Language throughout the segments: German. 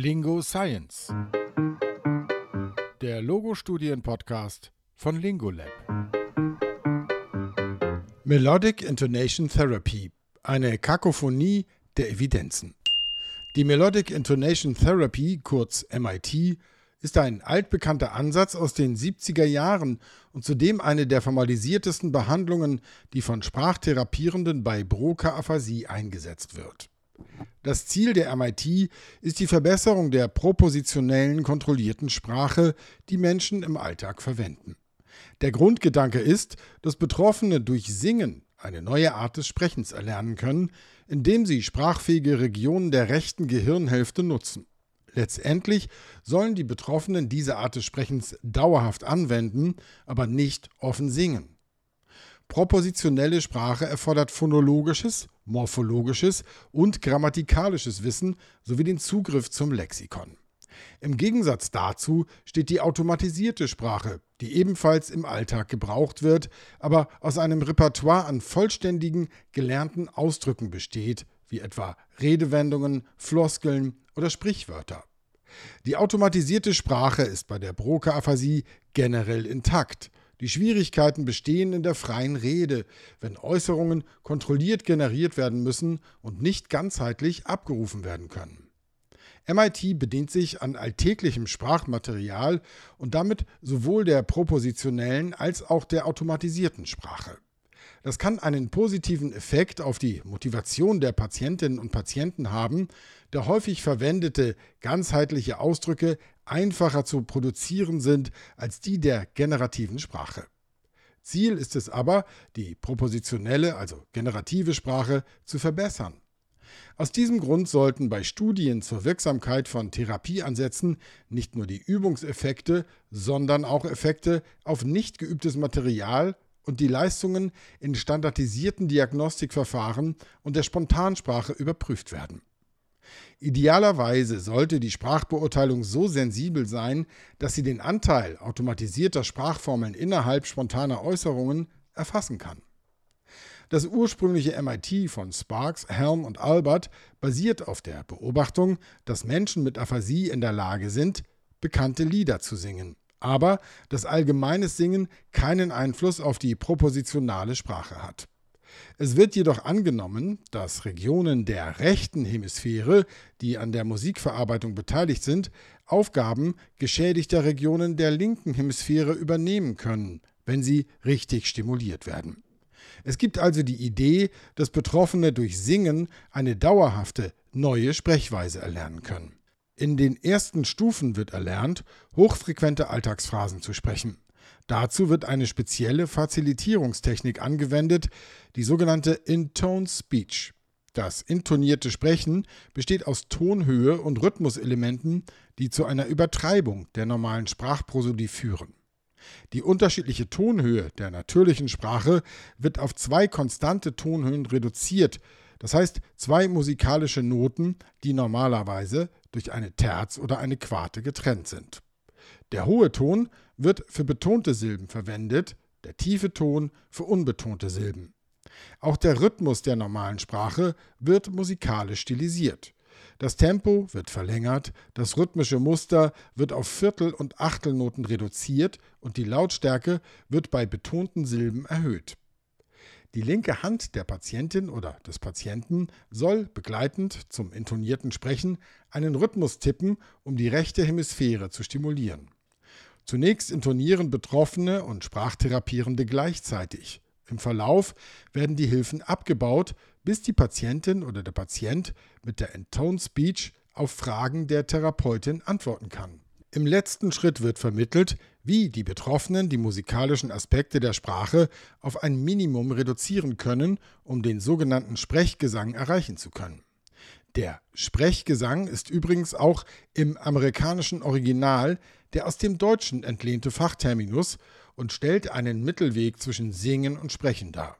Lingo Science. Der Logo-Studien-Podcast von Lingolab. Melodic Intonation Therapy. Eine Kakophonie der Evidenzen. Die Melodic Intonation Therapy, kurz MIT, ist ein altbekannter Ansatz aus den 70er Jahren und zudem eine der formalisiertesten Behandlungen, die von Sprachtherapierenden bei Broca-Aphasie eingesetzt wird. Das Ziel der MIT ist die Verbesserung der propositionellen kontrollierten Sprache, die Menschen im Alltag verwenden. Der Grundgedanke ist, dass Betroffene durch Singen eine neue Art des Sprechens erlernen können, indem sie sprachfähige Regionen der rechten Gehirnhälfte nutzen. Letztendlich sollen die Betroffenen diese Art des Sprechens dauerhaft anwenden, aber nicht offen singen. Propositionelle Sprache erfordert phonologisches, morphologisches und grammatikalisches Wissen sowie den Zugriff zum Lexikon. Im Gegensatz dazu steht die automatisierte Sprache, die ebenfalls im Alltag gebraucht wird, aber aus einem Repertoire an vollständigen, gelernten Ausdrücken besteht, wie etwa Redewendungen, Floskeln oder Sprichwörter. Die automatisierte Sprache ist bei der Broca-Aphasie generell intakt. Die Schwierigkeiten bestehen in der freien Rede, wenn Äußerungen kontrolliert generiert werden müssen und nicht ganzheitlich abgerufen werden können. MIT bedient sich an alltäglichem Sprachmaterial und damit sowohl der propositionellen als auch der automatisierten Sprache. Das kann einen positiven Effekt auf die Motivation der Patientinnen und Patienten haben, da häufig verwendete ganzheitliche Ausdrücke einfacher zu produzieren sind als die der generativen Sprache. Ziel ist es aber, die propositionelle, also generative Sprache zu verbessern. Aus diesem Grund sollten bei Studien zur Wirksamkeit von Therapieansätzen nicht nur die Übungseffekte, sondern auch Effekte auf nicht geübtes Material und die Leistungen in standardisierten Diagnostikverfahren und der Spontansprache überprüft werden. Idealerweise sollte die Sprachbeurteilung so sensibel sein, dass sie den Anteil automatisierter Sprachformeln innerhalb spontaner Äußerungen erfassen kann. Das ursprüngliche MIT von Sparks, Helm und Albert basiert auf der Beobachtung, dass Menschen mit Aphasie in der Lage sind, bekannte Lieder zu singen aber dass allgemeines Singen keinen Einfluss auf die propositionale Sprache hat. Es wird jedoch angenommen, dass Regionen der rechten Hemisphäre, die an der Musikverarbeitung beteiligt sind, Aufgaben geschädigter Regionen der linken Hemisphäre übernehmen können, wenn sie richtig stimuliert werden. Es gibt also die Idee, dass Betroffene durch Singen eine dauerhafte neue Sprechweise erlernen können. In den ersten Stufen wird erlernt, hochfrequente Alltagsphrasen zu sprechen. Dazu wird eine spezielle Fazilitierungstechnik angewendet, die sogenannte Intone Speech. Das intonierte Sprechen besteht aus Tonhöhe und Rhythmuselementen, die zu einer Übertreibung der normalen Sprachprosodie führen. Die unterschiedliche Tonhöhe der natürlichen Sprache wird auf zwei konstante Tonhöhen reduziert, das heißt zwei musikalische Noten, die normalerweise durch eine Terz oder eine Quarte getrennt sind. Der hohe Ton wird für betonte Silben verwendet, der tiefe Ton für unbetonte Silben. Auch der Rhythmus der normalen Sprache wird musikalisch stilisiert. Das Tempo wird verlängert, das rhythmische Muster wird auf Viertel- und Achtelnoten reduziert und die Lautstärke wird bei betonten Silben erhöht. Die linke Hand der Patientin oder des Patienten soll begleitend zum intonierten Sprechen einen Rhythmus tippen, um die rechte Hemisphäre zu stimulieren. Zunächst intonieren Betroffene und Sprachtherapierende gleichzeitig. Im Verlauf werden die Hilfen abgebaut, bis die Patientin oder der Patient mit der Intone Speech auf Fragen der Therapeutin antworten kann. Im letzten Schritt wird vermittelt, wie die Betroffenen die musikalischen Aspekte der Sprache auf ein Minimum reduzieren können, um den sogenannten Sprechgesang erreichen zu können. Der Sprechgesang ist übrigens auch im amerikanischen Original der aus dem Deutschen entlehnte Fachterminus und stellt einen Mittelweg zwischen Singen und Sprechen dar.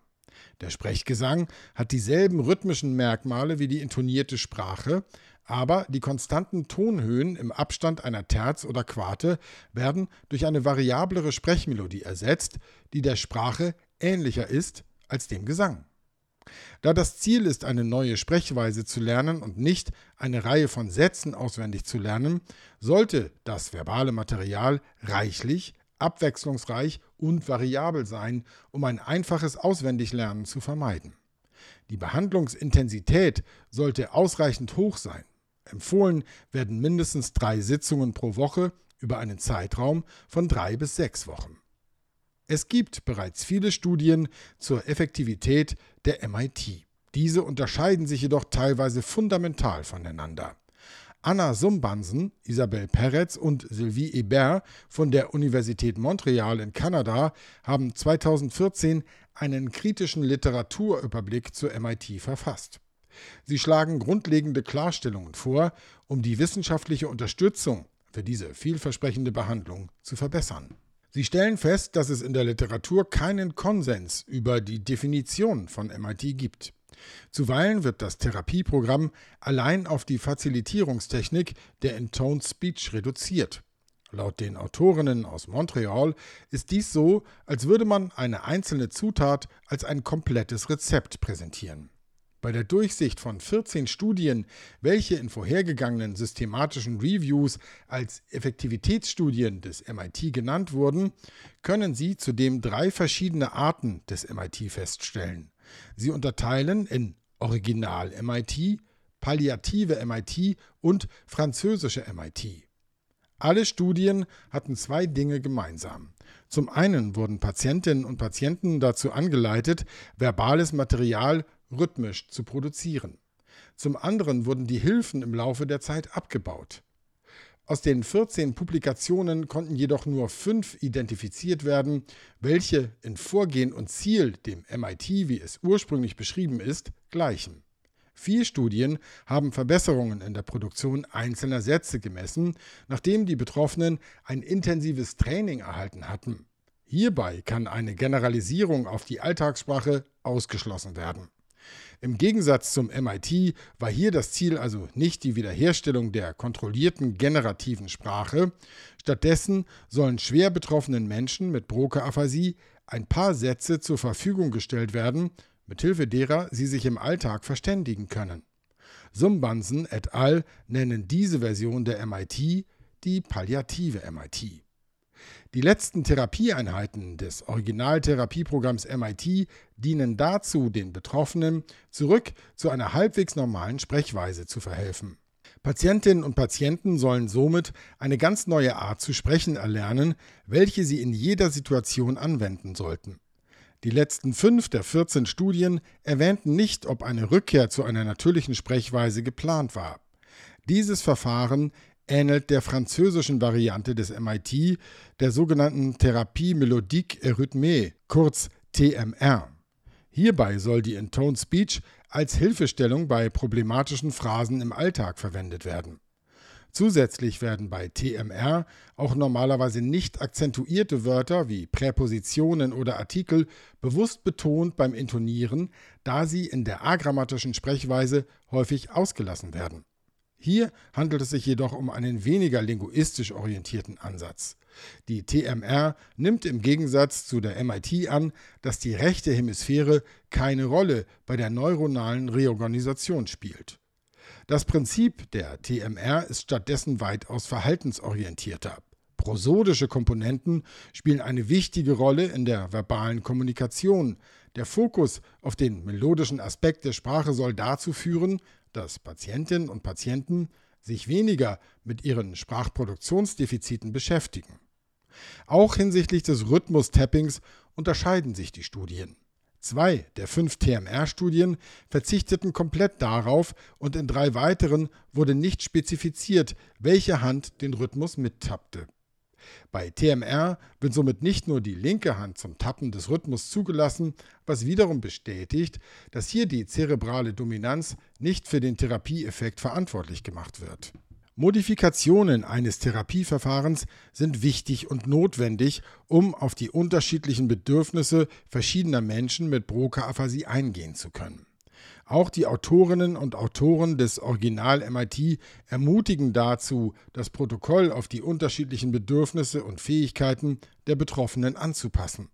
Der Sprechgesang hat dieselben rhythmischen Merkmale wie die intonierte Sprache, aber die konstanten Tonhöhen im Abstand einer Terz oder Quarte werden durch eine variablere Sprechmelodie ersetzt, die der Sprache ähnlicher ist als dem Gesang. Da das Ziel ist, eine neue Sprechweise zu lernen und nicht eine Reihe von Sätzen auswendig zu lernen, sollte das verbale Material reichlich, abwechslungsreich und variabel sein, um ein einfaches Auswendiglernen zu vermeiden. Die Behandlungsintensität sollte ausreichend hoch sein. Empfohlen werden mindestens drei Sitzungen pro Woche über einen Zeitraum von drei bis sechs Wochen. Es gibt bereits viele Studien zur Effektivität der MIT. Diese unterscheiden sich jedoch teilweise fundamental voneinander. Anna Sumbansen, Isabelle Peretz und Sylvie Hebert von der Universität Montreal in Kanada haben 2014 einen kritischen Literaturüberblick zur MIT verfasst. Sie schlagen grundlegende Klarstellungen vor, um die wissenschaftliche Unterstützung für diese vielversprechende Behandlung zu verbessern. Sie stellen fest, dass es in der Literatur keinen Konsens über die Definition von MIT gibt. Zuweilen wird das Therapieprogramm allein auf die Facilitierungstechnik der Intoned Speech reduziert. Laut den Autorinnen aus Montreal ist dies so, als würde man eine einzelne Zutat als ein komplettes Rezept präsentieren. Bei der Durchsicht von 14 Studien, welche in vorhergegangenen systematischen Reviews als Effektivitätsstudien des MIT genannt wurden, können Sie zudem drei verschiedene Arten des MIT feststellen. Sie unterteilen in Original MIT, Palliative MIT und französische MIT. Alle Studien hatten zwei Dinge gemeinsam. Zum einen wurden Patientinnen und Patienten dazu angeleitet, verbales Material rhythmisch zu produzieren. Zum anderen wurden die Hilfen im Laufe der Zeit abgebaut. Aus den 14 Publikationen konnten jedoch nur fünf identifiziert werden, welche in Vorgehen und Ziel dem MIT, wie es ursprünglich beschrieben ist, gleichen. Vier Studien haben Verbesserungen in der Produktion einzelner Sätze gemessen, nachdem die Betroffenen ein intensives Training erhalten hatten. Hierbei kann eine Generalisierung auf die Alltagssprache ausgeschlossen werden. Im Gegensatz zum MIT war hier das Ziel also nicht die Wiederherstellung der kontrollierten generativen Sprache, stattdessen sollen schwer betroffenen Menschen mit Broca-Aphasie ein paar Sätze zur Verfügung gestellt werden, mithilfe derer sie sich im Alltag verständigen können. Sumbansen et al. nennen diese Version der MIT die palliative MIT. Die letzten Therapieeinheiten des Originaltherapieprogramms MIT dienen dazu, den Betroffenen zurück zu einer halbwegs normalen Sprechweise zu verhelfen. Patientinnen und Patienten sollen somit eine ganz neue Art zu sprechen erlernen, welche sie in jeder Situation anwenden sollten. Die letzten fünf der 14 Studien erwähnten nicht, ob eine Rückkehr zu einer natürlichen Sprechweise geplant war. Dieses Verfahren ähnelt der französischen Variante des MIT, der sogenannten Thérapie Mélodique Eurythmée, kurz TMR. Hierbei soll die Intoned Speech als Hilfestellung bei problematischen Phrasen im Alltag verwendet werden. Zusätzlich werden bei TMR auch normalerweise nicht akzentuierte Wörter wie Präpositionen oder Artikel bewusst betont beim Intonieren, da sie in der agrammatischen Sprechweise häufig ausgelassen werden. Hier handelt es sich jedoch um einen weniger linguistisch orientierten Ansatz. Die TMR nimmt im Gegensatz zu der MIT an, dass die rechte Hemisphäre keine Rolle bei der neuronalen Reorganisation spielt. Das Prinzip der TMR ist stattdessen weitaus verhaltensorientierter. Prosodische Komponenten spielen eine wichtige Rolle in der verbalen Kommunikation. Der Fokus auf den melodischen Aspekt der Sprache soll dazu führen, dass Patientinnen und Patienten sich weniger mit ihren Sprachproduktionsdefiziten beschäftigen. Auch hinsichtlich des Rhythmus-Tappings unterscheiden sich die Studien. Zwei der fünf TMR-Studien verzichteten komplett darauf und in drei weiteren wurde nicht spezifiziert, welche Hand den Rhythmus mittappte. Bei TMR wird somit nicht nur die linke Hand zum Tappen des Rhythmus zugelassen, was wiederum bestätigt, dass hier die zerebrale Dominanz nicht für den Therapieeffekt verantwortlich gemacht wird. Modifikationen eines Therapieverfahrens sind wichtig und notwendig, um auf die unterschiedlichen Bedürfnisse verschiedener Menschen mit Broca-Aphasie eingehen zu können. Auch die Autorinnen und Autoren des Original MIT ermutigen dazu, das Protokoll auf die unterschiedlichen Bedürfnisse und Fähigkeiten der Betroffenen anzupassen.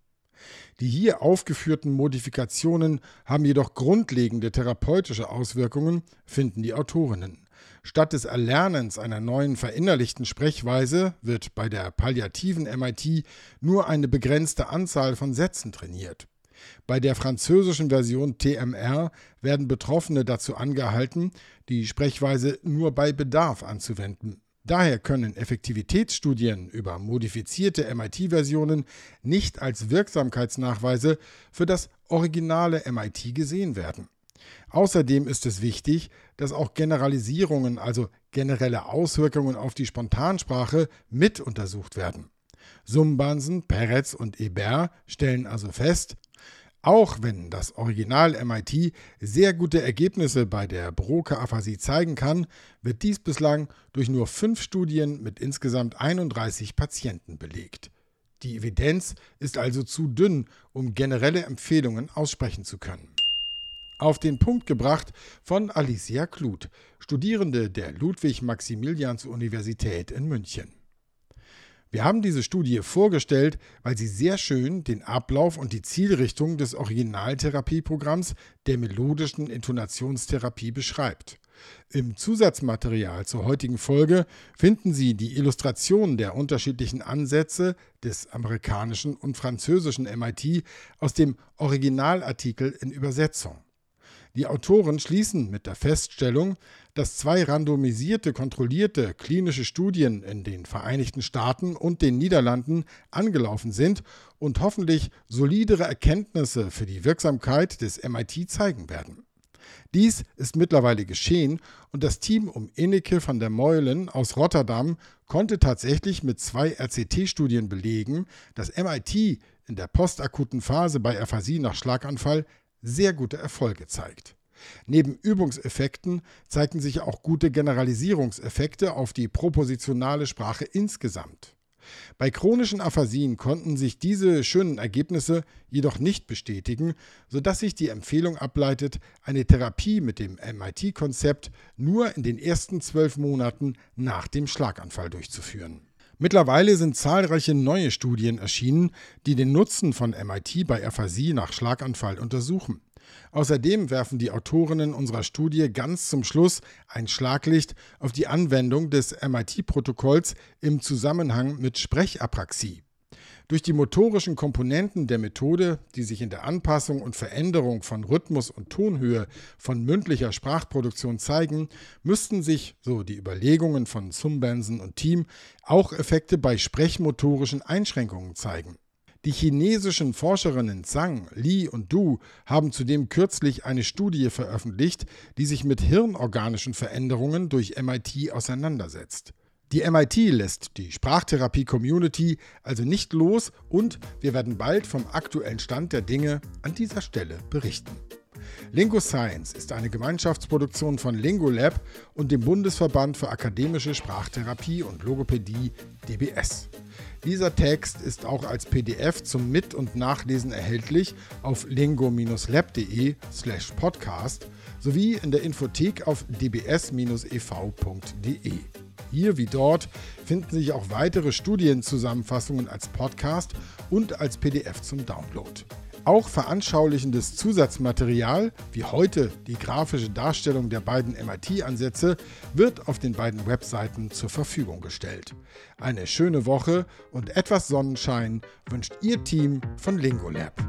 Die hier aufgeführten Modifikationen haben jedoch grundlegende therapeutische Auswirkungen, finden die Autorinnen. Statt des Erlernens einer neuen verinnerlichten Sprechweise wird bei der palliativen MIT nur eine begrenzte Anzahl von Sätzen trainiert. Bei der französischen Version TMR werden Betroffene dazu angehalten, die Sprechweise nur bei Bedarf anzuwenden. Daher können Effektivitätsstudien über modifizierte MIT-Versionen nicht als Wirksamkeitsnachweise für das originale MIT gesehen werden. Außerdem ist es wichtig, dass auch Generalisierungen, also generelle Auswirkungen auf die Spontansprache, mit untersucht werden. Sumbansen, Peretz und Ebert stellen also fest, auch wenn das Original MIT sehr gute Ergebnisse bei der Broca-Aphasie zeigen kann, wird dies bislang durch nur fünf Studien mit insgesamt 31 Patienten belegt. Die Evidenz ist also zu dünn, um generelle Empfehlungen aussprechen zu können. Auf den Punkt gebracht von Alicia Kluth, Studierende der Ludwig-Maximilians-Universität in München. Wir haben diese Studie vorgestellt, weil sie sehr schön den Ablauf und die Zielrichtung des Originaltherapieprogramms der melodischen Intonationstherapie beschreibt. Im Zusatzmaterial zur heutigen Folge finden Sie die Illustration der unterschiedlichen Ansätze des amerikanischen und französischen MIT aus dem Originalartikel in Übersetzung. Die Autoren schließen mit der Feststellung, dass zwei randomisierte, kontrollierte klinische Studien in den Vereinigten Staaten und den Niederlanden angelaufen sind und hoffentlich solidere Erkenntnisse für die Wirksamkeit des MIT zeigen werden. Dies ist mittlerweile geschehen und das Team um Inneke van der Meulen aus Rotterdam konnte tatsächlich mit zwei RCT-Studien belegen, dass MIT in der postakuten Phase bei Aphasie nach Schlaganfall sehr gute Erfolge zeigt. Neben Übungseffekten zeigten sich auch gute Generalisierungseffekte auf die propositionale Sprache insgesamt. Bei chronischen Aphasien konnten sich diese schönen Ergebnisse jedoch nicht bestätigen, sodass sich die Empfehlung ableitet, eine Therapie mit dem MIT-Konzept nur in den ersten zwölf Monaten nach dem Schlaganfall durchzuführen. Mittlerweile sind zahlreiche neue Studien erschienen, die den Nutzen von MIT bei Aphasie nach Schlaganfall untersuchen. Außerdem werfen die Autorinnen unserer Studie ganz zum Schluss ein Schlaglicht auf die Anwendung des MIT-Protokolls im Zusammenhang mit Sprechapraxie. Durch die motorischen Komponenten der Methode, die sich in der Anpassung und Veränderung von Rhythmus und Tonhöhe von mündlicher Sprachproduktion zeigen, müssten sich, so die Überlegungen von Sumbensen und Team, auch Effekte bei sprechmotorischen Einschränkungen zeigen. Die chinesischen Forscherinnen Zhang, Li und Du haben zudem kürzlich eine Studie veröffentlicht, die sich mit hirnorganischen Veränderungen durch MIT auseinandersetzt. Die MIT lässt die Sprachtherapie-Community also nicht los und wir werden bald vom aktuellen Stand der Dinge an dieser Stelle berichten. Lingo Science ist eine Gemeinschaftsproduktion von Lingolab und dem Bundesverband für akademische Sprachtherapie und Logopädie DBS. Dieser Text ist auch als PDF zum Mit- und Nachlesen erhältlich auf lingo-lab.de slash podcast sowie in der Infothek auf dbs-ev.de. Hier wie dort finden sich auch weitere Studienzusammenfassungen als Podcast und als PDF zum Download. Auch veranschaulichendes Zusatzmaterial, wie heute die grafische Darstellung der beiden MIT-Ansätze, wird auf den beiden Webseiten zur Verfügung gestellt. Eine schöne Woche und etwas Sonnenschein wünscht Ihr Team von Lingolab.